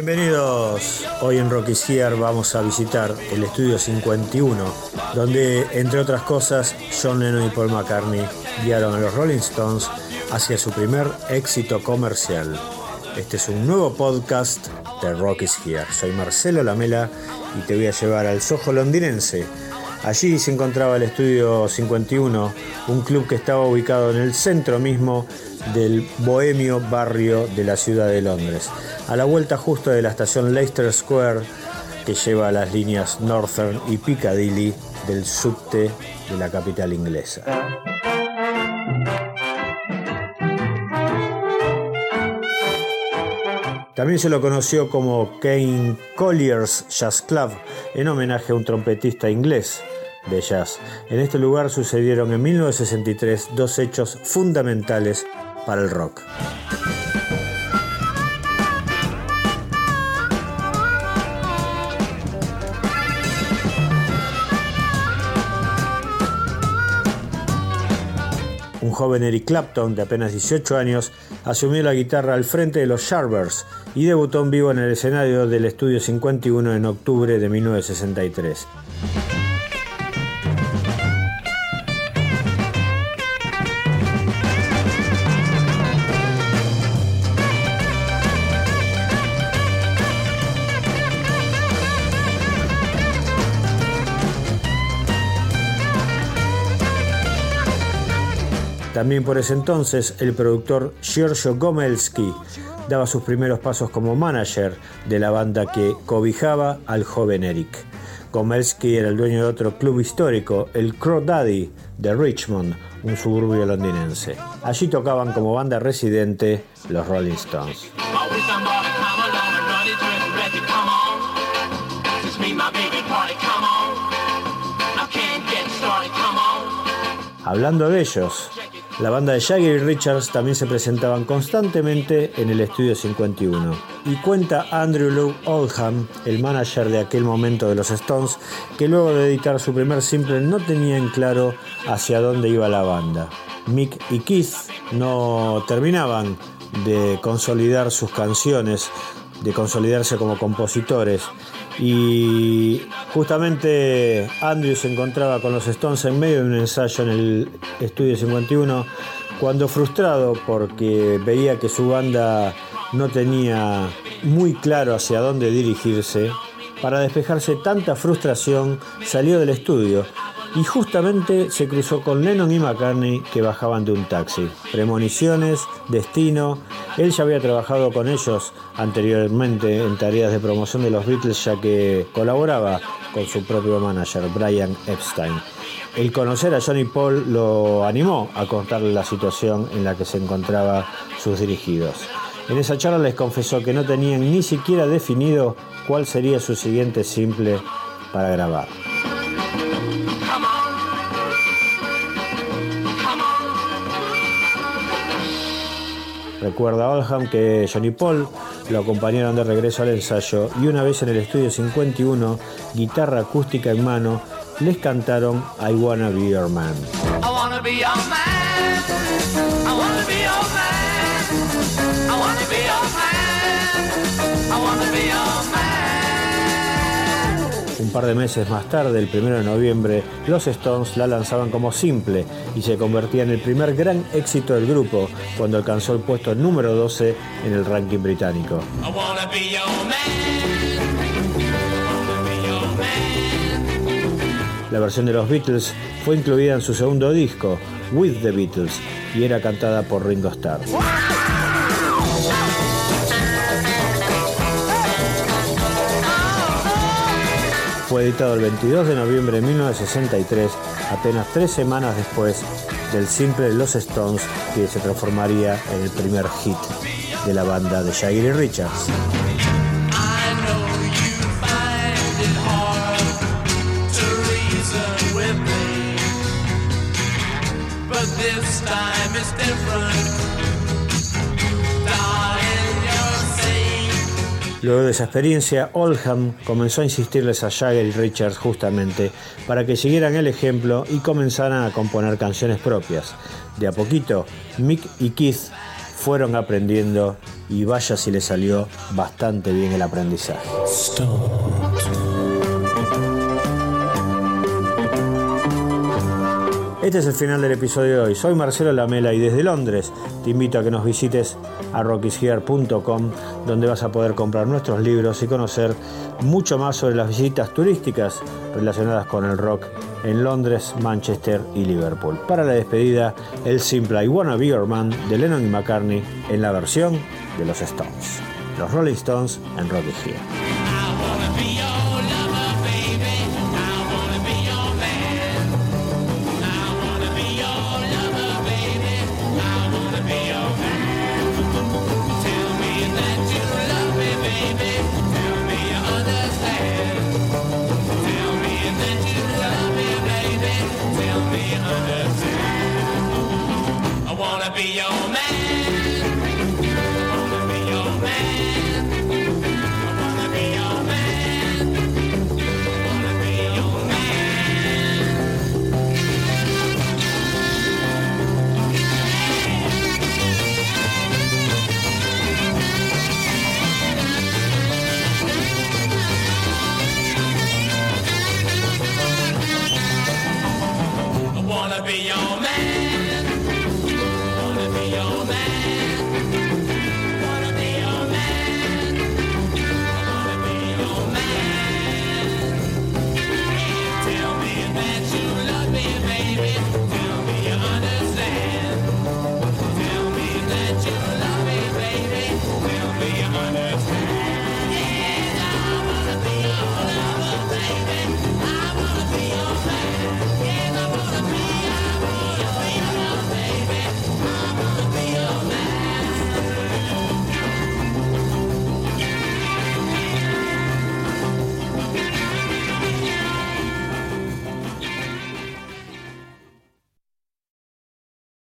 Bienvenidos. Hoy en Rocky's Here vamos a visitar el estudio 51, donde, entre otras cosas, John Lennon y Paul McCartney guiaron a los Rolling Stones hacia su primer éxito comercial. Este es un nuevo podcast de Rocky's Here. Soy Marcelo Lamela y te voy a llevar al Soho londinense. Allí se encontraba el estudio 51, un club que estaba ubicado en el centro mismo del bohemio barrio de la ciudad de Londres a la vuelta justo de la estación Leicester Square que lleva a las líneas Northern y Piccadilly del subte de la capital inglesa. También se lo conoció como Kane Collier's Jazz Club en homenaje a un trompetista inglés de jazz. En este lugar sucedieron en 1963 dos hechos fundamentales para el rock. joven Eric Clapton, de apenas 18 años, asumió la guitarra al frente de los Sharpers y debutó en vivo en el escenario del Estudio 51 en octubre de 1963. También por ese entonces el productor Giorgio Gomelski daba sus primeros pasos como manager de la banda que cobijaba al joven Eric. Gomelski era el dueño de otro club histórico, el Crow Daddy de Richmond, un suburbio londinense. Allí tocaban como banda residente los Rolling Stones. Hablando de ellos, la banda de Jagger y Richards también se presentaban constantemente en el estudio 51. Y cuenta Andrew Lou Oldham, el manager de aquel momento de los Stones, que luego de editar su primer simple no tenían claro hacia dónde iba la banda. Mick y Keith no terminaban de consolidar sus canciones, de consolidarse como compositores. Y justamente Andrew se encontraba con los Stones en medio de un ensayo en el estudio 51, cuando frustrado porque veía que su banda no tenía muy claro hacia dónde dirigirse, para despejarse tanta frustración salió del estudio y justamente se cruzó con Lennon y McCartney que bajaban de un taxi. Premoniciones, destino. Él ya había trabajado con ellos anteriormente en tareas de promoción de los Beatles ya que colaboraba con su propio manager, Brian Epstein. El conocer a Johnny Paul lo animó a contarle la situación en la que se encontraba sus dirigidos. En esa charla les confesó que no tenían ni siquiera definido cuál sería su siguiente simple para grabar. Recuerda Oldham que Johnny Paul lo acompañaron de regreso al ensayo y una vez en el estudio 51, guitarra acústica en mano, les cantaron I Wanna Be Your Man. Un par de meses más tarde, el 1 de noviembre, los Stones la lanzaban como simple y se convertía en el primer gran éxito del grupo cuando alcanzó el puesto número 12 en el ranking británico. La versión de los Beatles fue incluida en su segundo disco, With the Beatles, y era cantada por Ringo Starr. Fue editado el 22 de noviembre de 1963, apenas tres semanas después del simple Los Stones, que se transformaría en el primer hit de la banda de Jagger Richards. Luego de esa experiencia, Oldham comenzó a insistirles a Jagger y Richards justamente para que siguieran el ejemplo y comenzaran a componer canciones propias. De a poquito, Mick y Keith fueron aprendiendo y vaya si le salió bastante bien el aprendizaje. Este es el final del episodio de hoy. Soy Marcelo Lamela y desde Londres te invito a que nos visites a rockishear.com donde vas a poder comprar nuestros libros y conocer mucho más sobre las visitas turísticas relacionadas con el rock en Londres, Manchester y Liverpool. Para la despedida, el simple I Wanna Be Your Man de Lennon y McCartney en la versión de los Stones. Los Rolling Stones en Rocky be